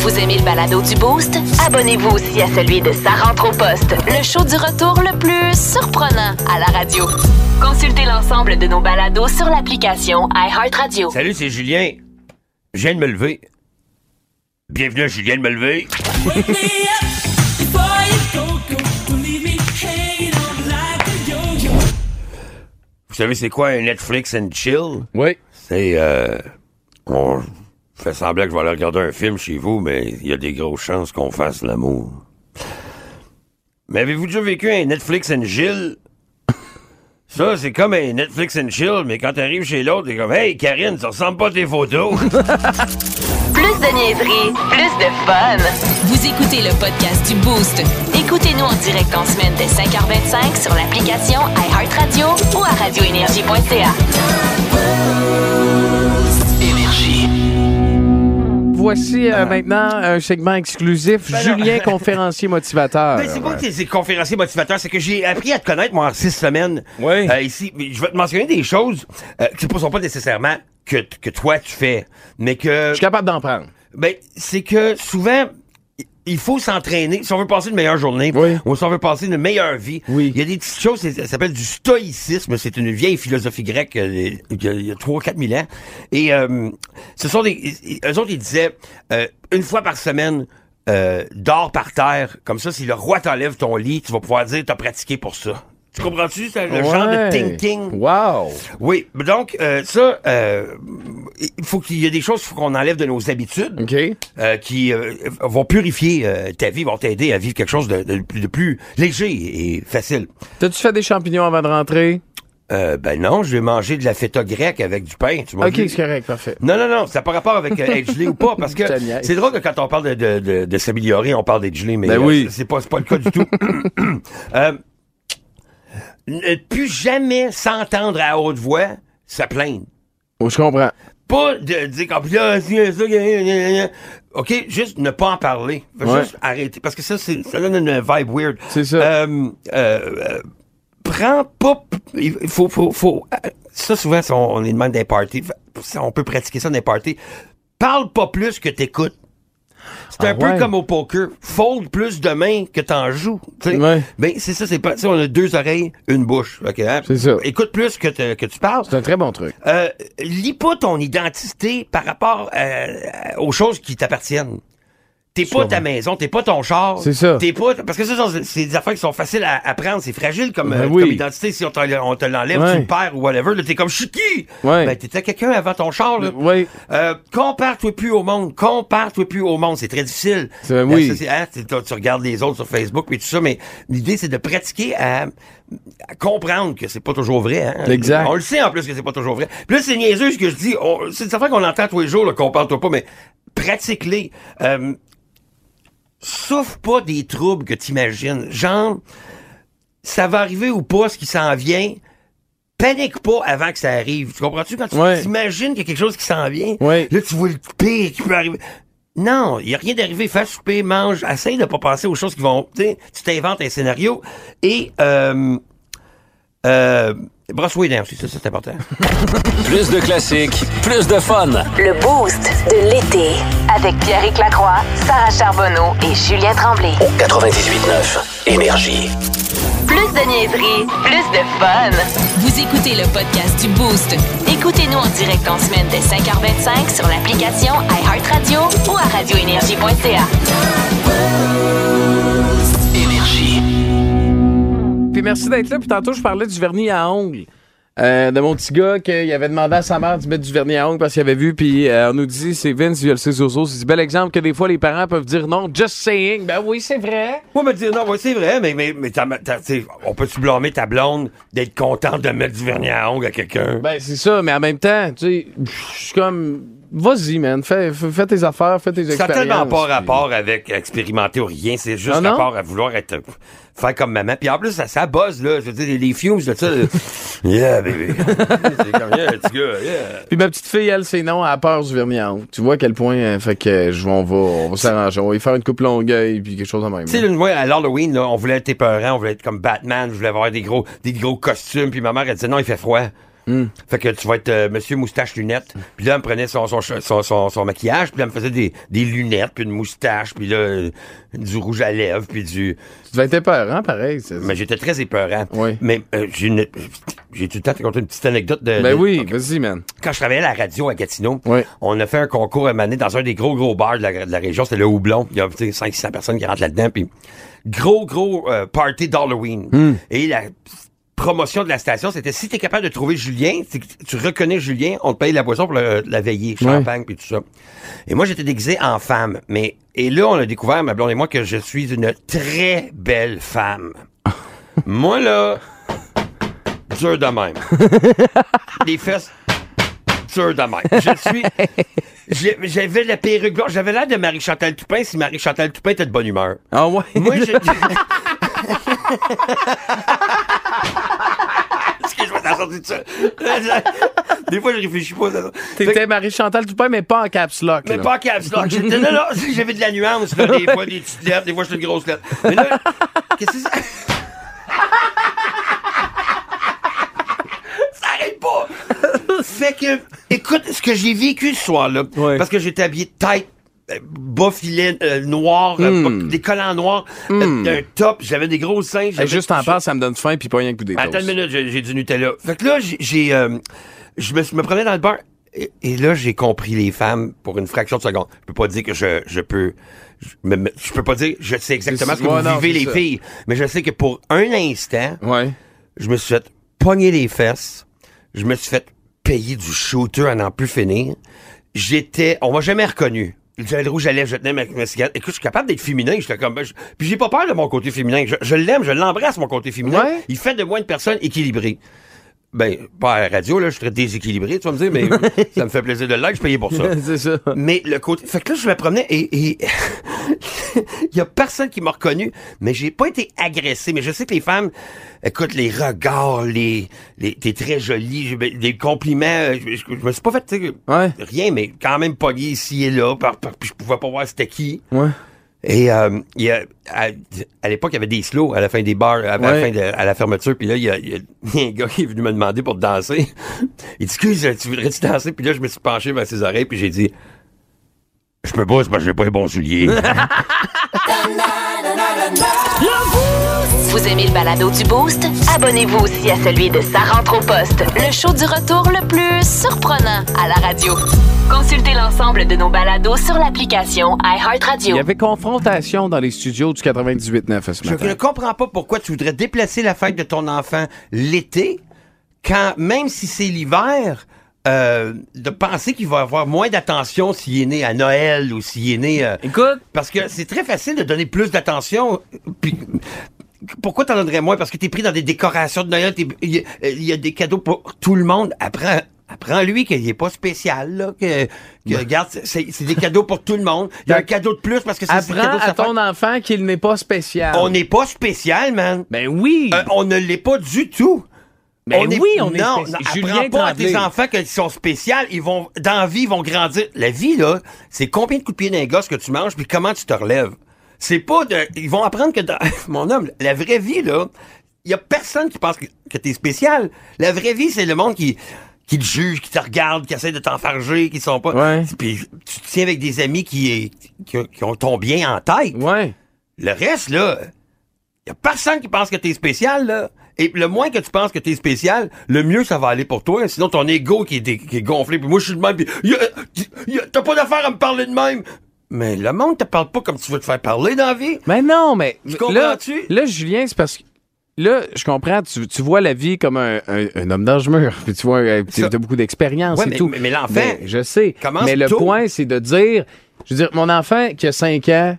Vous aimez le balado du Boost? Abonnez-vous aussi à celui de Sa rentre au poste, le show du retour le plus surprenant à la radio. Consultez l'ensemble de nos balados sur l'application iHeartRadio. Salut, c'est Julien. Je viens de me lever. Bienvenue à Julien de me lever. Vous savez, c'est quoi un Netflix and chill? Oui. C'est, euh, on fait semblant que je vais aller regarder un film chez vous, mais il y a des grosses chances qu'on fasse l'amour. Mais avez-vous déjà vécu un Netflix and chill? Ça, c'est comme un Netflix and chill, mais quand t'arrives chez l'autre, t'es comme, hey, Karine, ça ressemble pas à tes photos. Plus de niaiserie, plus de fun. Vous écoutez le podcast du Boost. Écoutez-nous en direct en semaine dès 5h25 sur l'application iHeartRadio ou à radioénergie.ca. Voici euh, maintenant un segment exclusif. Ben Julien, conférencier motivateur. Ben, c'est pas que c'est conférencier motivateur, c'est que j'ai appris à te connaître, moi, en six semaines. Oui. Euh, ici, je vais te mentionner des choses euh, qui ne sont pas nécessairement que, que toi tu fais, mais que... Je suis capable d'en prendre. Ben, c'est que souvent, il faut s'entraîner. Si on veut passer une meilleure journée, Oui. ou si on veut passer une meilleure vie, Oui. il y a des petites choses, ça s'appelle du stoïcisme. C'est une vieille philosophie grecque euh, il y a- il y a 3-4 000 ans. Et euh, ce sont des... Eux autres, ils disaient, euh, une fois par semaine, euh, dors par terre. Comme ça, si le roi t'enlève ton lit, tu vas pouvoir dire, t'as pratiqué pour ça. Tu comprends-tu? C'est le genre de thinking? Wow. Oui, donc euh, ça, euh, il faut qu'il y ait des choses qu'il faut qu'on enlève de nos habitudes OK. euh, qui euh, vont purifier euh, ta vie, vont t'aider à vivre quelque chose de, de plus- de plus léger et facile. T'as-tu fait des champignons avant de rentrer? Euh, ben non, je vais manger de la feta grecque avec du pain. Tu OK, c'est correct, parfait. Non, non, non, ça n'a pas rapport avec euh, être gelé ou pas, parce que c'est drôle que quand on parle de, de, de, de s'améliorer, on parle d'être gelé, mais Ben euh, oui. c'est pas, c'est pas le cas du tout. euh, ne plus jamais s'entendre à haute voix se plaindre. Oh, je comprends. Pas de dire comme là, ça. OK, juste ne pas en parler. Ouais. Juste arrêter. Parce que ça, c'est, ça donne une vibe weird. C'est ça. Euh, euh, euh, prends pas. Il faut, faut, faut. euh, Ça, souvent, on, on est demande des parties. ça, On peut pratiquer ça dans des parties. Parle pas plus que t'écoutes. C'est un Ah peu comme au poker. Fold plus de mains que t'en joues. Ouais. Ben, c'est ça, c'est pas. on a deux oreilles, une bouche. OK, hein? C'est ça. Écoute plus que, te- que tu parles. C'est un très bon truc. Euh, lis pas ton identité par rapport euh, aux choses qui t'appartiennent. T'es pas ta maison, t'es pas ton char. C'est ça. T'es pas parce que ça, c'est- des affaires qui sont faciles à, à prendre. C'est fragile comme, Ben euh, oui. comme identité. Si on, te l'enlève, Ouais. tu le perds ou whatever. Là, t'es comme je suis qui? Ouais. Ben t'étais quelqu'un avant ton char. Là. Oui. Euh, compare-toi plus au monde. Compare-toi plus au monde. C'est très difficile. C'est- oui. Ça, hein, tu, regardes les autres sur Facebook et tout ça, mais l'idée c'est de pratiquer à, à comprendre que c'est pas toujours vrai. Hein? Exact. On le sait en plus que c'est pas toujours vrai. Puis là, c'est niaiseux ce que je dis. C'est une affaire qu'on entend tous les jours, là, compare-toi pas, mais pratique-les. Euh, souffre pas des troubles que t'imagines. Genre, ça va arriver ou pas, ce qui s'en vient. Panique pas avant que ça arrive. Tu comprends-tu? Quand tu Ouais. t'imagines qu'il y a quelque chose qui s'en vient, Ouais. là, tu vois le pire qui peut arriver. Non, il y a rien d'arrivé. Fais souper, mange. Essaye de pas penser aux choses qui vont... Tu t'inventes un scénario. Et... Euh, euh, brosse-toi les dents aussi, ça, c'est important. Plus de classiques, plus de fun. Le Boost de l'été avec Pierre Lacroix, Sarah Charbonneau et Julien Tremblay. 98.9 Énergie. Plus de niaiserie, plus de fun. Vous écoutez le podcast du Boost. Écoutez-nous en direct en semaine dès 5h25 sur l'application iHeartRadio ou à radioénergie.ca. Énergie. Puis merci d'être là. Puis tantôt, je parlais du vernis à ongles. Euh, de mon petit gars qu'il avait demandé à sa mère de mettre du vernis à ongles parce qu'il avait vu puis euh, on nous dit c'est Vince il a le c'est un bel exemple que des fois les parents peuvent dire non just saying ben oui c'est vrai Moi, me dire, non, ouais, c'est vrai, mais, mais, mais on peut-tu blâmer ta blonde d'être contente de mettre du vernis à ongles à quelqu'un? ben c'est ça mais en même temps tu sais je suis comme vas-y man fais, fais, tes affaires fais tes Ça n'a expériences tellement pas rapport avec expérimenter ou rien. C'est juste non? rapport à vouloir être faire comme maman. Puis en plus, ça, ça buzz, là. Je veux dire, les, fumes de ça. là. yeah, baby. c'est comme, yeah, petit gars, yeah. Puis ma petite fille, elle, c'est non, elle a peur du vernis à ongles. Tu vois à quel point, euh, fait que je, on va, on va s'arranger. On va y faire une coupe longueuil puis quelque chose de même. Tu sais, là, moi, à l'Halloween, là, on voulait être épeurant, on voulait être comme Batman, je voulais avoir des gros, des gros costumes, puis ma mère, elle disait, non, il fait froid. Fait que tu vas être euh, monsieur moustache lunettes. Puis là, elle me prenait son, son, son, son- maquillage, puis là, elle me faisait des, des lunettes, puis une moustache, puis là, euh, du rouge à lèvres, puis du... Tu devais être peur, hein, pareil. Mais j'étais très épeurant. Oui. Mais euh, j'ai une- j'ai tout le temps conter une petite anecdote de... Ben de- oui, vas-y, man. Quand je travaillais à la radio à Gatineau, Oui. on a fait un concours à Mané dans un des gros, gros bars de la, de la région. C'était le Houblon. Il y a 500-600 personnes qui rentrent là-dedans. Puis gros, gros euh, party d'Halloween. Hmm. Et la promotion de la station, c'était si t'es capable de trouver Julien, tu reconnais Julien, on te paye la boisson pour le- la veiller, champagne puis tout ça. Et moi, j'étais déguisé en femme. Mais et là, on a découvert, ma blonde et moi, que je suis une très belle femme. moi, là, dur de même. Les fesses dur de même. Je suis... j'ai- J'avais la perruque blanche. J'avais l'air de Marie-Chantal Toupin si Marie-Chantal Toupin était de bonne humeur. Ah ouais? Moi, je... Excuse-moi, t'as sorti de ça. Des fois, je réfléchis pas. T'étais Marie-Chantal Toupin, mais pas en caps lock. mais là. pas en caps lock. J'étais là, là, j'avais de la nuance, là, des fois des petites lettres, des fois j'étais une grosse lettre. Mais là, qu'est-ce que c'est? Ça? ça arrête pas! Fait que, écoute, ce que j'ai vécu ce soir-là, Ouais. parce que j'étais habillé tight, bas filet euh, noir, euh, bas- des collants noirs, euh, un top, j'avais des gros seins. Hey, juste en parle, ça me donne faim, puis pas rien que des Attends une minute, j'ai du Nutella. Fait que là, j'ai- euh, je me, me promenais dans le bar et, et là, j'ai compris les femmes pour une fraction de seconde. Je peux pas dire que je, je peux, je, me- me- je peux pas dire, je sais exactement ce que ouais, vous non, vivez c'est les ça. filles, mais je sais que pour un instant, Ouais. je me suis fait pogner les fesses, je me suis fait payer du shooter à n'en plus finir. J'étais, on m'a jamais reconnu. J'avais le rouge à lèvres, je tenais ma, ma cigarette. Écoute, je suis capable d'être féminin. J'étais comme, ben, je- puis j'ai pas peur de mon côté féminin. Je, je l'aime, je l'embrasse, mon côté féminin. Ouais. Il fait de moi une personne équilibrée. Ben, pas à la radio, là, je très déséquilibré, tu vas me dire, mais ça me fait plaisir de l'être, je payais pour ça. c'est ça. Mais le côté. Fait que là, je me promenais et. et Il y a personne qui m'a reconnu, mais j'ai pas été agressé. Mais je sais que les femmes, écoute, les regards, les. les T'es très jolie, des compliments. euh, Je, je- je me suis pas fait, Ouais. rien, mais quand même pogné ici et là, par, par- puis je pouvais pas voir c'était qui. Ouais. Et euh, il y a, à, à l'époque, il y avait des slows à la fin des bars, à, la, fin de, à la fermeture. Puis là, il y a, il y a un gars qui est venu me demander pour danser. Il dit, excuse, tu voudrais-tu danser? Puis là, je me suis penché vers ses oreilles, puis j'ai dit, je peux pas, c'est parce que j'ai pas les bons souliers. Vous aimez le balado du Boost? Abonnez-vous aussi à celui de Sa rentre au poste, le show du retour le plus surprenant à la radio. Consultez l'ensemble de nos balados sur l'application Il iHeartRadio. y avait confrontation dans les studios du 98.9 ce je matin. ne comprends pas pourquoi tu voudrais déplacer la fête de ton enfant l'été, quand, même si c'est l'hiver, euh, de penser qu'il va avoir moins d'attention s'il est né à Noël ou s'il est né... euh, Écoute, Parce que c'est très facile de donner plus d'attention. Puis, pourquoi t'en donnerais moins? Parce que t'es pris dans des décorations de Noël. Il y, a- il y a des cadeaux pour tout le monde. Apprends. Apprends-lui qu'il est pas spécial, là, que, que regarde, c'est des cadeaux pour tout le monde. Il y a un cadeau de plus parce que c'est apprends cadeau de à ton enfant qu'il n'est pas spécial. On n'est pas spécial, man. Ben oui. Euh, on ne l'est pas du tout. Ben oui, on est non, non, apprends pas à tes enfants qu'ils sont spéciaux. Ils vont, dans la vie, ils vont grandir. La vie, là, c'est combien de coups de pied d'un gosse que tu manges puis comment tu te relèves. C'est pas de, ils vont apprendre que dans, mon homme, la vraie vie, là, il y a personne qui pense que, que t'es spécial. La vraie vie, c'est le monde qui, qui te juge, qui te regarde, qui essaie de t'enfarger, qui sont pas, Ouais. puis tu te tiens avec des amis qui, qui, qui ont ton bien en tête. Ouais. Le reste, là, y a personne qui pense que t'es spécial, là. Et le moins que tu penses que t'es spécial, le mieux ça va aller pour toi. Sinon, ton ego qui est, dé- qui est gonflé, puis moi, je suis de même, puis y a- y a- t'as pas d'affaire à me parler de même. Mais le monde te parle pas comme tu veux te faire parler dans la vie. Mais non, mais Tu là, comprends-tu? là, Julien, c'est parce que là, je comprends, tu, tu vois la vie comme un, un- un homme d'âge mûr, puis tu vois, euh, tu as beaucoup d'expérience Ouais, et mais- tout. mais- mais l'enfant je sais. Mais le tôt. point, c'est de dire, je veux dire, mon enfant qui a 5 ans,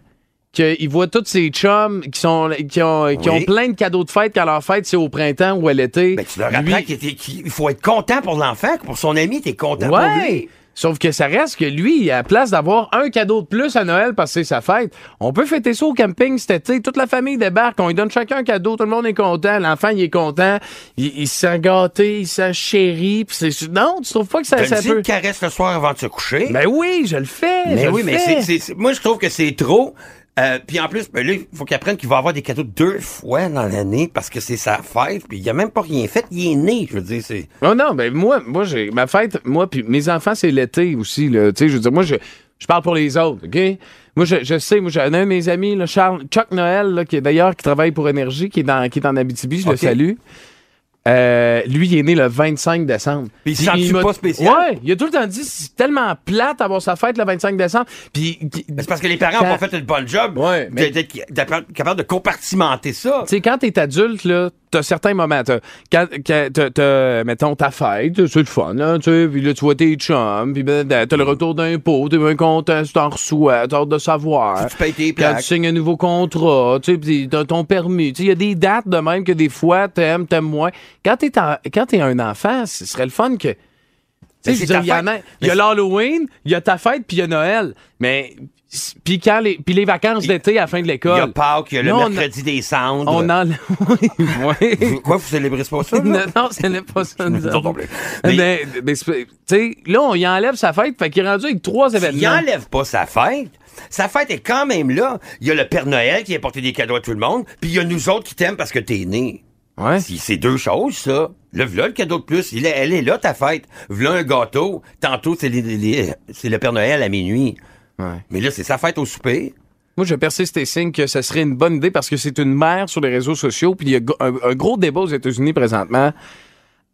qu'il voit tous ses chums qui sont qui ont, qui Oui. ont plein de cadeaux de fête quand leur fête c'est au printemps ou à l'été. Ben, tu leur apprends qu'il faut être content pour l'enfant, pour son ami, t'es content pour Ouais. lui. Sauf que ça reste que lui, à la place d'avoir un cadeau de plus à Noël parce que c'est sa fête, on peut fêter ça au camping cet été. Toute la famille débarque, on lui donne chacun un cadeau, tout le monde est content, l'enfant il est content, il, il se sent gâté, il se sent chéri. pis c'est- Non, tu trouves pas que ça, ça Donne-lui peut... une caresse le soir avant de se coucher. Ben oui, je le fais. Mais oui, le mais c'est- moi, je trouve que c'est trop. Euh, puis en plus, ben là, il faut qu'il apprenne qu'il va avoir des cadeaux deux fois dans l'année parce que c'est sa fête. Puis il a même pas rien fait. Il est né, je veux dire. C'est... Oh non, ben moi, moi j'ai ma fête, moi puis mes enfants c'est l'été aussi là. Tu sais, je veux dire, moi je, je parle pour les autres, ok? Moi je, je sais, moi j'ai un de mes amis, là, Charles Chuck Noël, là, qui est d'ailleurs qui travaille pour Énergie, qui est dans qui est en Abitibi, je le salue. Euh, lui, il est né le 25 décembre. Puis il se sent-tu m'a- pas spécial? Ouais, il a tout le temps dit c'est tellement plate d'avoir sa fête le 25 décembre. Puis Ben, c'est parce que les parents ont Quand- pas fait une bonne job Ouais, mais- d'être capable de compartimenter ça. Tu sais, quand t'es adulte, là, t'as certains moments. T'as, quand, quand t'as, t'as, mettons, ta fête, c'est le fun, là, tu sais, puis là, tu vois tes chums, puis ben, t'as le retour d'impôt, t'es bien content, tu t'en reçois, t'as hâte de savoir. Tu payes tes Quand plaques. tu signes un nouveau contrat, tu sais, pis t'as ton permis. Tu sais, il y a des dates de même que des fois, t'aimes, t'aimes moins. Quand t'es, en- quand t'es un enfant, ce serait le fun que... Ta il y a- il y a l'Halloween, il y a ta fête, puis il y a Noël. Mais... Puis quand les, puis les vacances d'été à la fin de Il y a l'école. Pâques, il y a le mercredi des cendres. On en... oui, oui. Quoi, vous célébrez pas ça? là? non, non, ce n'est pas ça. nous. Mais, Mais- mais tu sais, là, on y enlève sa fête, fait qu'il est rendu avec trois Il événements. enlève pas sa fête. Sa fête est quand même là. Il y a le Père Noël qui a porté des cadeaux à tout le monde, puis il y a nous autres qui t'aiment parce que t'es né. Ouais. Si c'est deux choses, ça. Là, voilà le cadeau de plus. Il est, elle est là, ta fête. Voilà un gâteau. Tantôt, c'est les- les- c'est le Père Noël à minuit. Ouais. Mais là, c'est sa fête au souper. Moi, je persiste et signe que ce serait une bonne idée parce que c'est une mère sur les réseaux sociaux, puis il y a un, un gros débat aux États-Unis présentement,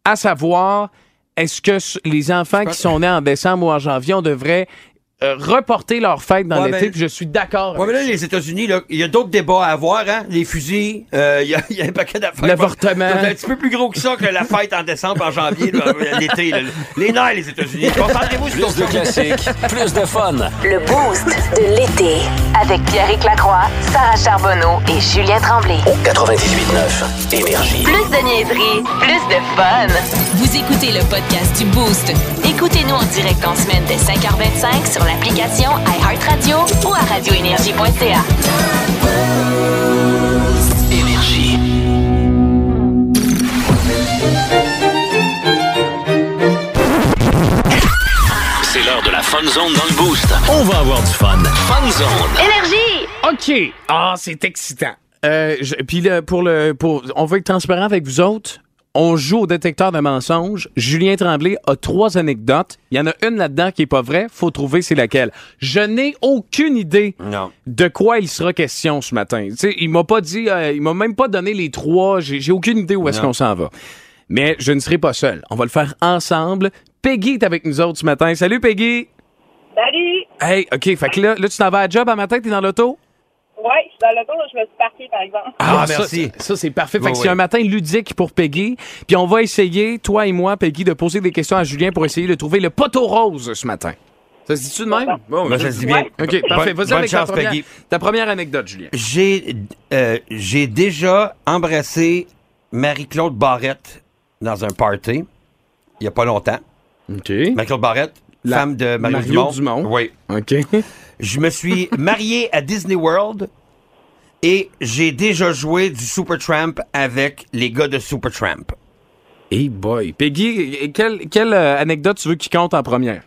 à savoir, est-ce que les enfants qui sont nés en décembre ou en janvier, on devrait reporter leur fête dans Ouais, l'été, ben- puis je suis d'accord. Ouais, mais là, les États-Unis, il y a d'autres débats à avoir, hein. Les fusils, euh, il y, a, il y a un paquet d'affaires. L'avortement. C'est un petit peu plus gros que ça que la fête en décembre, en janvier, là, l'été. Les nerfs, les États-Unis. Concentrez-vous sur Plus de classiques, plus de fun. Le Boost de l'été. Avec Pierrick Lacroix, Sarah Charbonneau et Julien Tremblay. 98.9 Énergie. Plus de niaiserie, plus de fun. Vous écoutez le podcast du Boost. Écoutez-nous en direct en semaine dès 5h25 sur l'application iHeartRadio ou à radioénergie.ca. Énergie. C'est l'heure de la Fun Zone dans le Boost. On va avoir du fun. Fun Zone. Énergie! OK. Ah, c'est excitant. Euh, je- puis là, pour le, pour, on va être transparent avec vous autres. On joue au détecteur de mensonges. Julien Tremblay a trois anecdotes. Il y en a une là-dedans qui est pas vraie. Faut trouver c'est laquelle. Je n'ai aucune idée Non. de quoi il sera question ce matin. Tu sais, il m'a pas dit, euh, il m'a même pas donné les trois. J'ai j'ai aucune idée où est-ce Non. qu'on s'en va. Mais je ne serai pas seul. On va le faire ensemble. Peggy est avec nous autres ce matin. Salut Peggy. Salut! Hey, OK. Fait que là, là tu t'en vas à job à matin, t'es dans l'auto? Ouais, je suis dans l'auto, là, je me suis parqué, par exemple. Ah, ça, merci. Ça, c'est parfait. Fait Oui, que oui. c'est un matin ludique pour Peggy. Puis on va essayer, toi et moi, Peggy, de poser des questions à Julien pour essayer de trouver le poteau rose ce matin. Ça se dit-tu de même? Bon, Moi, ça se dit bien. OK, parfait. Bonne- Vas-y avec ta chance, première, Peggy. ta première anecdote, Julien. J'ai euh, j'ai déjà embrassé Marie-Claude Barrette dans un party il y a pas longtemps. OK. Marie-Claude Barrette, La- femme de Mario, Mario Dumont. Dumont. Oui. OK. Je me suis marié à Disney World et j'ai déjà joué du Supertramp avec les gars de Supertramp. Hey boy. Peggy, quelle, quelle euh, anecdote tu veux qui compte en première?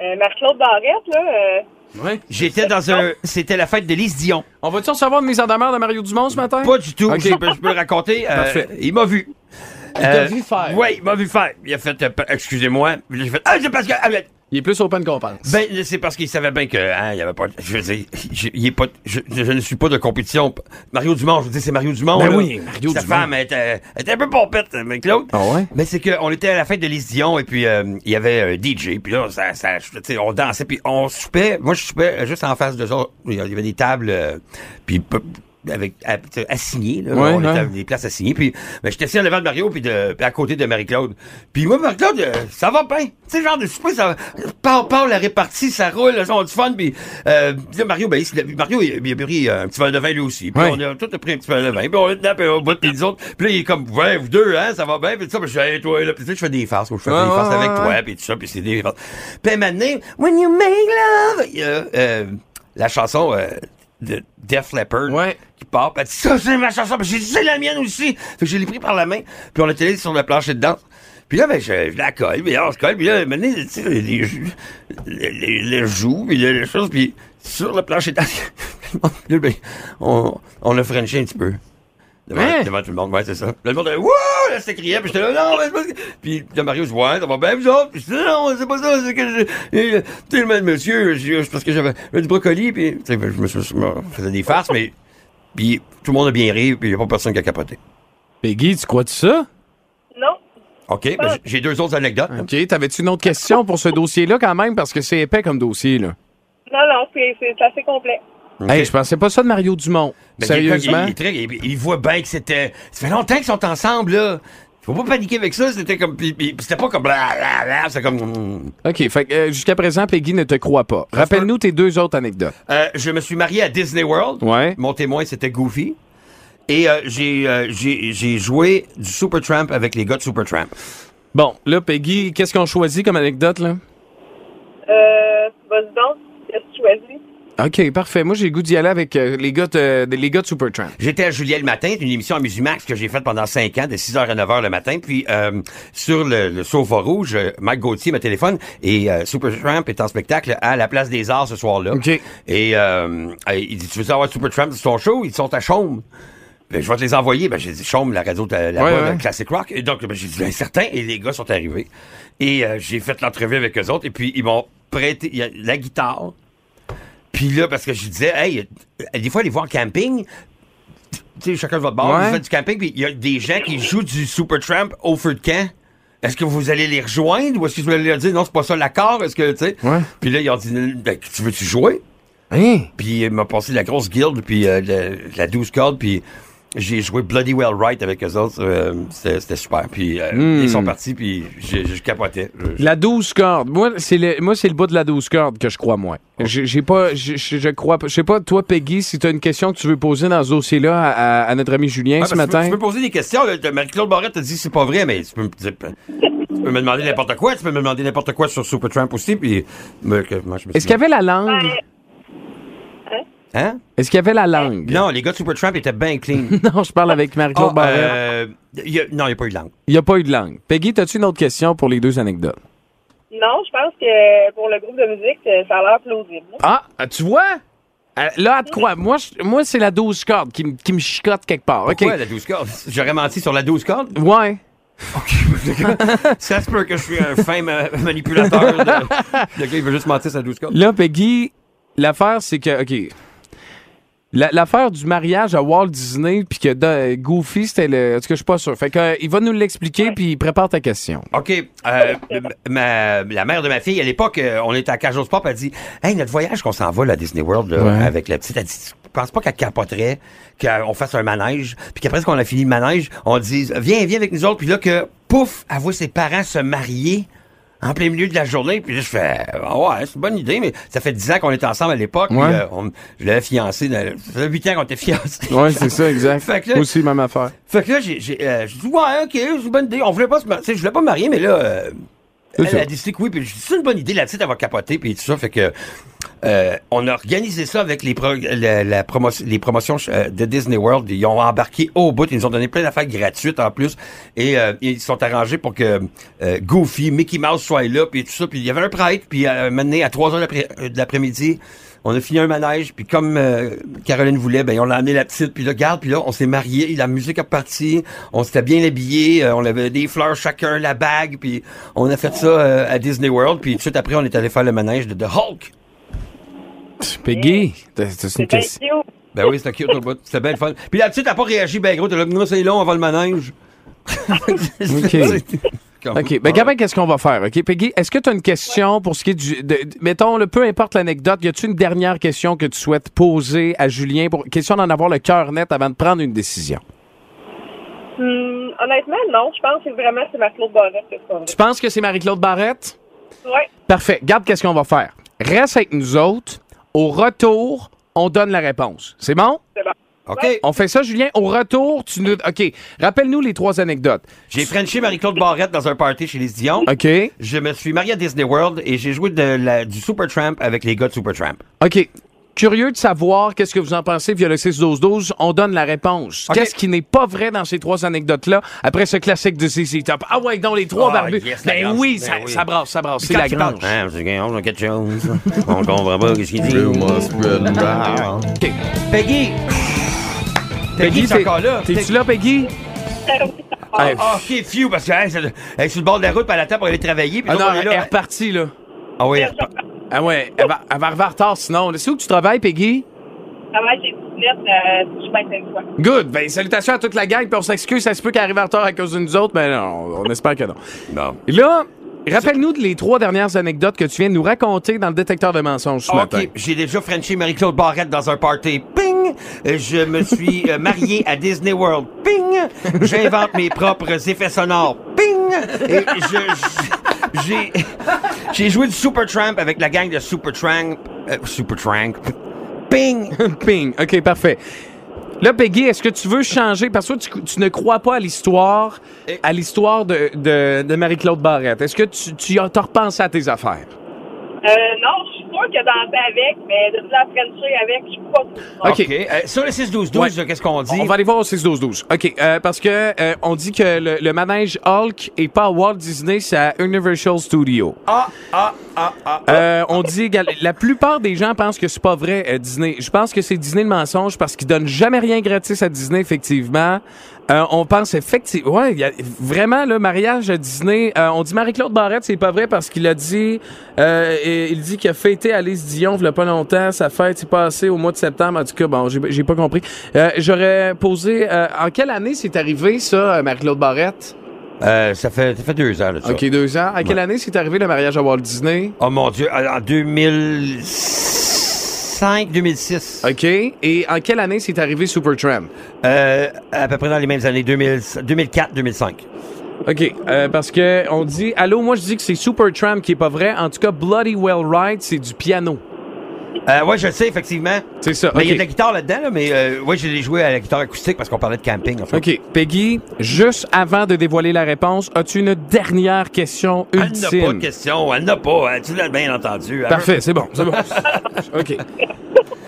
Euh, Marc-Claude Barrette, là, euh, Oui. J'étais dans un... C'était la fête de Lise Dion. On va-tu recevoir une mise en demeure de Mario Dumont ce matin? Pas du tout. Ok. Je, peux, je peux le raconter. Euh, Parfait. il m'a vu. Il t'a vu faire. Oui, il m'a vu faire. Il a fait, euh, excusez-moi. J'ai fait, ah, c'est parce que, ah, Il est plus open qu'on pense. ben, c'est parce qu'il savait bien que, hein, il y avait pas, je veux dire, je, il est pas, je, je ne suis pas de compétition. Mario Dumont, je veux dire, c'est Mario Dumont, Ben là. oui, Mario Sa Dumont. femme était, était un peu pompette, mais Claude. Ah ouais? Mais c'est qu'on était à la fête de Lise Dion et puis euh, il y avait un DJ puis là ça, ça tu sais, on dansait puis on soupait. Moi je soupais juste en face de ça. Il y avait des tables euh, puis avec à- sais, assignées là, Ouais, on ouais. était des places assignées puis ben, j'étais assis en devant de Mario puis de puis à côté de Marie-Claude. Puis moi Marie-Claude euh, ça va bien. Tu sais genre de souper ça part part la répartie ça roule, ils ont du fun puis euh, là, Mario ben il, Mario il, il a pris un petit verre de vin lui aussi. Puis Ouais. on a tout pris un petit verre de vin. Puis on est là, puis on boit puis les autres. Puis là il est comme ouais vous deux hein ça va bien puis tout ça puis je fais hey, toi là puis tu sais je fais des farces je fais des farces avec toi puis tout ça puis c'est des farces. Puis maintenant when you make love a, euh, la chanson euh, de Def Leppard Ouais. qui part. Elle dit, ça, c'est ma chanson. J'ai dit, c'est la mienne aussi. Fait que je l'ai pris par la main. Puis on était allé sur le plancher de danse. Puis là, ben, je, je la colle, puis on se colle, puis là, maintenant, tu sais, les, les, les, les joues, puis les, les choses, puis sur le plancher Là, ben, on, on a frenché un petit peu. Devant, Hein? devant tout le monde, ouais, c'est ça. Là, le monde, wouh! Là, crié, puis j'étais là, non, mais c'est pas... Puis là, Mario, je ouais, ça va bien, vous autres? Puis je dis, non, c'est pas ça, c'est que je... Tu sais, le monsieur, c'est parce que j'avais du brocoli, puis, tu sais, je me suis, je me faisais des farces, mais, puis tout le monde a bien ri, puis il n'y a pas personne qui a capoté. Peggy, tu crois-tu ça? Non. OK, ben, j'ai- deux autres anecdotes. OK. T'avais-tu une autre question pour ce dossier-là quand même? Parce que c'est épais comme dossier, là. Non, non, c'est assez complet. OK. Hey, je pensais pas ça de Mario Dumont. Ben, Sérieusement? Il, il, il- il voit bien que c'était. Ça fait longtemps qu'ils sont ensemble, là. Faut pas paniquer avec ça. C'était comme. C'était pas comme. blablabla, C'était comme. mm. OK. Fait que euh, jusqu'à présent, Peggy ne te croit pas. Rappelle-nous tes deux autres anecdotes. Euh, je me suis marié à Disney World. Ouais. Mon témoin, c'était Goofy. Et euh, j'ai euh, j'ai j'ai joué du Supertramp avec les gars de Supertramp. Bon, là, Peggy, qu'est-ce qu'on choisit comme anecdote, là? Euh, vas-y donc, qu'est-ce que tu choisis? OK, parfait. Moi, j'ai le goût d'y aller avec euh, les, gars de, les gars de Supertramp. J'étais à Julien le matin, une émission à Musimax que j'ai faite pendant 5 ans, de 6h à 9h le matin. Puis euh, sur le, le sofa rouge, euh, Mike Gauthier me téléphone et euh, Supertramp est en spectacle à la Place des Arts ce soir-là. OK. Et euh, euh, il dit, tu veux savoir Supertramp sur ton show? Ils sont à Chaume. Ben, je vais te les envoyer. Ben, j'ai dit, Chaume, la radio de- là-bas, Ouais, Classic Rock. Et donc, ben, j'ai dit, ben, certain. Et les gars sont arrivés. Et euh, j'ai fait l'entrevue avec eux autres. Et puis, ils m'ont prêté il y a la guitare. Puis là, parce que je disais, hey, des fois, aller voir en camping, tu sais, chacun de votre bord, Ouais. vous faites du camping, puis il y a des gens qui jouent du Supertramp au feu de camp. Est-ce que vous allez les rejoindre ou est-ce que vous allez leur dire non, c'est pas ça l'accord? Est-ce que, tu sais? Ouais. Puis là, ils ont dit, ben, tu veux-tu jouer? Hein? Puis il m'a passé la grosse guilde, puis euh, la, la 12 cordes, puis j'ai joué Bloody Well Right avec eux autres. euh, c'était super. Puis euh, Hmm. ils sont partis, puis j'ai- je capotais. Je- La 12 cordes. Moi, c'est le, moi, c'est le bout de la 12 cordes que je crois, moi. J'ai j'ai pas, je, crois pas. Je sais pas, toi, Peggy, si t'as une question que tu veux poser dans ce dossier-là à, à- à notre ami Julien Ah, ce tu peux- matin. Tu peux poser des questions. Marie-Claude Barrette te dit c'est pas vrai, mais tu peux, me dire- tu peux me demander n'importe quoi. Tu peux me demander n'importe quoi sur Supertramp aussi. Puis, me- que- moi, je me Est-ce qu'il y avait la langue? Hein? Est-ce qu'il y avait la langue? Non, les gars de Supertramp étaient bien clean. Non, je parle avec Marie-Claude Ah, Barrette. euh, il y a- non, il n'y a pas eu de langue. Il n'y a pas eu de langue. Peggy, as-tu une autre question pour les deux anecdotes? Non, je pense que pour le groupe de musique, euh, ça a l'air plausible. là. Ah, tu vois? Euh, Là, elle te croit. Moi, je- moi c'est la 12 cordes qui, me- qui me chicote quelque part. OK? Pourquoi la 12 cordes? J'aurais menti sur la 12 cordes? Ouais. Ça se peut que je suis un fin ma- manipulateur. de- Le gars, il veut juste mentir sur la 12 cordes. Là, Peggy, l'affaire, c'est que, OK. La- L'affaire du mariage à Walt Disney, puis que da- Goofy, c'était le. En tout cas, je suis pas sûr. Fait que, euh, il va nous l'expliquer, puis prépare ta question. OK. euh, ma, la mère de ma fille, à l'époque, euh, on était à Cajos Pop, elle dit Hey, notre voyage qu'on s'en va là, à Disney World là, Ouais. avec la petite, elle dit Je pense pas qu'elle capoterait qu'on fasse un manège, puis qu'après qu'on a fini le manège, on dise Viens, viens avec nous autres, puis là que pouf, elle voit ses parents se marier. En plein milieu de la journée, puis là, je fais, ah ouais, c'est une bonne idée, mais ça fait 10 ans qu'on était ensemble à l'époque, Ouais. euh, on- je l'avais fiancé, dans- ça fait 8 ans qu'on était fiancés. Ouais, c'est ça, exact. Fait que là- aussi, même affaire. Fait que là, j'ai, j'ai, euh, dit, ouais, ok, c'est une bonne idée. On voulait pas se marier. Je voulais pas me marier, mais là, euh, C'est elle ça. a décidé que oui, puis c'est une bonne idée, la petite, elle va capoter, puis tout ça. Fait que, euh, on a organisé ça avec les, la, promotion, les promotions euh, de Disney World. Ils ont embarqué au bout. Ils nous ont donné plein d'affaires gratuites en plus. Et euh, ils sont arrangés pour que euh, Goofy, Mickey Mouse soient là, puis tout ça. Puis il y avait un prêtre, puis maintenant, à 3 heures de l'après-midi, on a fini un manège, puis comme Caroline voulait, ben on l'a amené la petite, puis là, regarde, puis là, on s'est mariés, la musique est partie, on s'était bien habillés, euh, on avait des fleurs chacun, la bague, puis on a fait ça à Disney World, puis tout de suite après, on est allé faire le manège de The Hulk. Peggy, t'as- t'as une C'est bien question. Ben oui, c'était cute au bout, c'était bien le fun. Puis la petite a pas réagi ben gros, t'es là, non, c'est long, on va le manège. Comme- OK. Ben, Gabin, qu'est-ce qu'on va faire? OK, Peggy, est-ce que tu as une question pour ce qui est du. de- de- mettons, le, peu importe l'anecdote, y a-tu une dernière question que tu souhaites poser à Julien pour question d'en avoir le cœur net avant de prendre une décision? Hum, honnêtement, non. Je pense que vraiment c'est Barrette que c'est pas vrai. Tu penses que c'est Marie-Claude Barrette? Ouais. Parfait. Garde, qu'est-ce qu'on va faire? Reste avec nous autres. Au retour, on donne la réponse. C'est bon? C'est bon. OK. On fait ça, Julien? Au retour, tu nous. OK. Rappelle-nous les trois anecdotes. J'ai frenché Marie-Claude Barrette dans un party chez les Dion. OK. Je me suis marié à Disney World et j'ai joué de la, du Supertramp avec les gars de Supertramp. OK. Curieux de savoir qu'est-ce que vous en pensez via le 6-12-12. On donne la réponse. Qu'est-ce qui n'est pas vrai dans ces trois anecdotes-là après ce classique de CC Top? Ah ouais, donc les trois Ah, barbus. yes, ben grâce. oui, Ben ça, oui. ça brasse, ça brasse. C'est la grange. hein, c'est quelque chose, quelque chose. On comprend pas qu'est-ce qu'il dit. OK. Peggy! Peggy, c'est t'es- encore là? T'es-tu là, Peggy? Ah, Hey, ah, ok, few, parce qu'elle elle est sur le bord de la route, puis elle attend pour aller travailler. Puis Ah non, on est elle est repartie, là. Ah oui, elle repart. Ah ouais, elle va, elle va arriver en retard sinon. C'est où que tu travailles, Peggy? Je travaille chez Disney, euh, je suis bien Sainte-Foy. Good. Ben, salutations à toute la gang, puis on s'excuse, ça se peut qu'elle arrive en retard à cause de nous autres, mais non, on espère que non. Bon. Et là, rappelle-nous les trois dernières anecdotes que tu viens de nous raconter dans le détecteur de mensonges ce matin. OK, j'ai déjà Frenché Marie-Claude Barrette dans un party. Ping! Je me suis euh, marié à Disney World. Ping! J'invente mes propres effets sonores. Ping! Et je... je- J'ai... J'ai joué du Supertramp avec la gang de Supertramp. Euh, Supertramp. Ping! Ping. OK, parfait. Là, Peggy, est-ce que tu veux changer? Parce que tu, tu ne crois pas à l'histoire, à l'histoire de, de, de Marie-Claude Barrette. Est-ce que tu, tu as t'as repensé à tes affaires? Euh, non, je suis sûre que danser avec, mais de la Frencher avec, je suis pas sûre. OK. OK. Euh, sur le 6-12-12, Ouais. là, qu'est-ce qu'on dit? On va aller voir au 6-12-12. OK, euh, parce que euh, on dit que le, le manège Hulk est pas à Walt Disney, c'est à Universal Studios. Ah, ah, ah, ah. Euh, on dit la plupart des gens pensent que c'est pas vrai euh, Disney. Je pense que c'est Disney le mensonge parce qu'ils donnent jamais rien gratis à Disney effectivement. Euh, on pense effectivement, ouais, y vraiment le mariage à Disney. euh, on dit Marie-Claude Barrette, c'est pas vrai parce qu'il a dit, et- il dit qu'il a fêté Alice Dion, il y a pas longtemps, sa fête s'est passée au mois de septembre. En tout cas, bon, j'ai pas compris. J'aurais posé, en quelle année c'est arrivé ça, Marie-Claude Barrette? Euh, ça, fait, ça fait deux ans, là, ça. Ok, deux ans. À quelle année c'est arrivé le mariage à Walt Disney? Oh mon Dieu, en 2005, 2006. Ok. Et en quelle année c'est arrivé Supertramp? Euh, à peu près dans les mêmes années, 2000 2004, 2005. OK, euh, parce que on dit allô, moi je dis que c'est Supertramp qui est pas vrai. En tout cas, Bloody Well Ride, c'est du piano. Euh, ouais, je le sais, effectivement. C'est ça. Mais il y a de la guitare là-dedans, là, mais euh, ouais, j'ai joué à la guitare acoustique parce qu'on parlait de camping. En fait. OK, Peggy, juste avant de dévoiler la réponse, as-tu une dernière question Elle n'a pas de ultime question, elle n'a pas. hein, tu l'as bien entendu. Parfait, c'est bon, c'est bon. OK.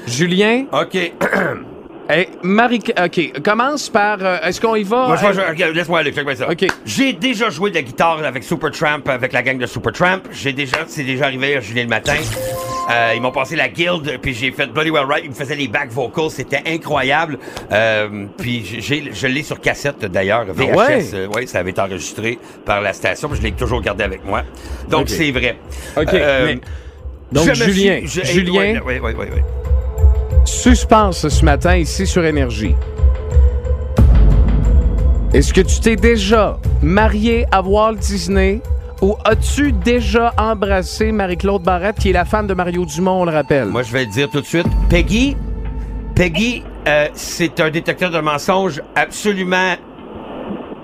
Julien, OK. hey, Marie OK, commence par euh, est-ce qu'on y va? Moi, je, je- regarde, laisse-moi aller, check ça. OK. J'ai déjà joué de la guitare avec Supertramp, avec la gang de Supertramp. J'ai déjà, c'est déjà arrivé à Julien le matin. Euh, ils m'ont passé la guild, puis j'ai fait Bloody Well Right. Ils me faisaient les back vocals, c'était incroyable. Euh, puis j'ai, je l'ai sur cassette d'ailleurs, VHS. ouais? euh, ouais, ça avait été enregistré par la station, puis je l'ai toujours gardé avec moi. Donc OK. c'est vrai. OK, Euh, mais- donc je me Julien, suis- je- Julien, Oui, oui, oui, oui. Suspense ce matin ici sur Énergie. Est-ce que tu t'es déjà marié à Walt Disney ou as-tu déjà embrassé Marie-Claude Barrette, qui est la femme de Mario Dumont, on le rappelle? Moi, je vais le dire tout de suite. Peggy, Peggy, euh, c'est un détecteur de mensonges absolument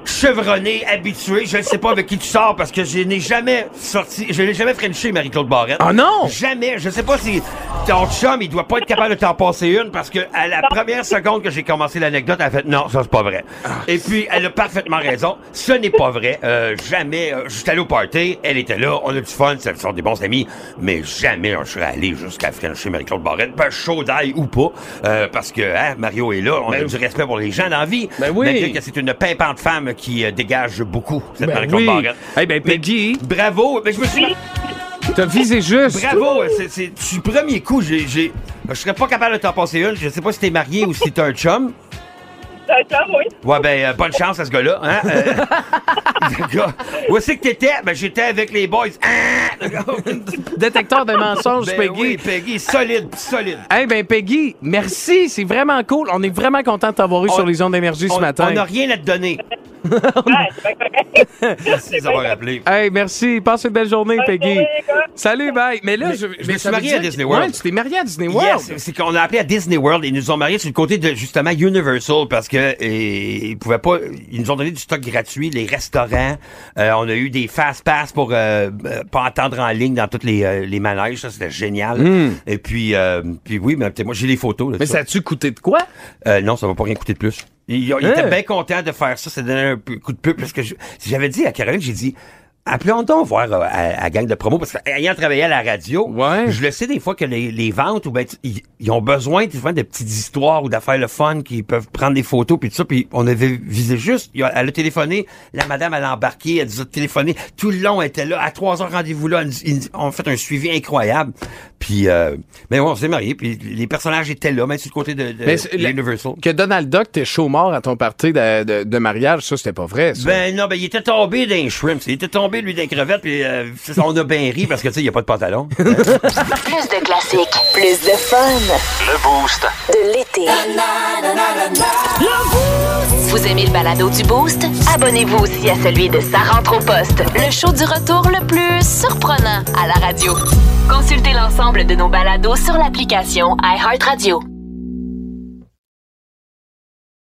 chevronné, habitué. Je ne sais pas avec qui tu sors parce que je n'ai jamais sorti, je n'ai jamais frenché Marie-Claude Barrette. Ah non! Jamais. Je sais pas si ton chum, il doit pas être capable de t'en passer une parce que à la première seconde que j'ai commencé l'anecdote, elle a fait non, ça c'est pas vrai. Et puis, elle a parfaitement raison. Ce n'est pas vrai. Euh, jamais. Euh, je suis allé au party, elle était là, on a du fun, ce sont des bons amis, mais jamais je serais allé jusqu'à frencher Marie-Claude Barrette, ben, chaud d'ail ou pas, euh, parce que hein, Mario est là, on a du respect pour les gens dans la vie. Ben oui. Malgré que c'est une pimpante femme qui euh, dégage beaucoup, cette Ben Marie-Claude oui. Barrette. Eh ben, Peggy, Bravo. Ben, je me suis t'as visé juste. Bravo! C'est, c'est, du premier coup, j'ai, j'ai, je serais pas capable de t'en passer une. Je sais pas si t'es marié ou si t'es un chum. Un chum, oui. Ouais, ben, euh, bonne chance à ce gars-là, hein? Euh, gars, où c'est que t'étais? Ben, j'étais avec les boys. Ah! Détecteur de mensonges, ben, Peggy. oui, Peggy, solide, solide. Eh ben Peggy, merci, c'est vraiment cool. On est vraiment content de t'avoir eu On- sur les ondes d'énergie ce matin. on n'a rien à te donner. Merci d'avoir appelé. Hey, merci. Passe une belle journée, Peggy. Salut, bye. Mais là, Mais- je, je me suis marié à Disney World. Ouais, tu t'es marié à Disney World. Yes, c'est qu'on a appelé à Disney World. Ils nous ont mariés sur le côté de justement Universal parce que ils pouvaient pas. Ils nous ont donné du stock gratuit, les restaurants. Euh, on a eu des fast pass pour euh, euh, pas attendre en ligne dans toutes les, euh, les manèges. Ça c'était génial. Et puis, euh, puis oui, mais peut-être moi j'ai les photos. Là, de Hmm. Mais ça a-tu coûté de quoi? Euh, non, ça va pas rien coûter de plus. Il, il Hein? était bien content de faire ça. Ça donnait un peu- coup de pub parce que j'avais dit à Caroline, j'ai dit. Appelons donc voir euh, à, à gang de promo, parce qu'ayant travaillé à la radio, Ouais. je le sais des fois que les, les ventes, ou ben, ils, ont besoin fois, de petites histoires ou d'affaires le fun, qui peuvent prendre des photos, puis tout ça, puis on avait visé juste, il a- elle a téléphoné, la madame, elle a embarqué, elle nous a téléphoné, tout le long, elle était là, à trois heures rendez-vous là, ont fait un suivi incroyable, puis, euh, mais ouais, on s'est mariés, puis les personnages étaient là, même sur le côté de, de Mais Universal. Que Donald Duck t'es chaud mort à ton party de, de- de mariage, ça, c'était pas vrai, ça. Ben non, ben il était tombé d'un shrimp. Il était tombé, lui, d'un crevette, puis euh, on a bien ri parce que, tu sais, il n'y a pas de pantalon. Plus de classiques, plus de fun. Le Boost. De l'été. Vous aimez le balado du Boost? Abonnez-vous aussi à celui de Sa rentre au poste, le show du retour le plus surprenant à la radio. Consultez l'ensemble de nos balados sur l'application iHeartRadio.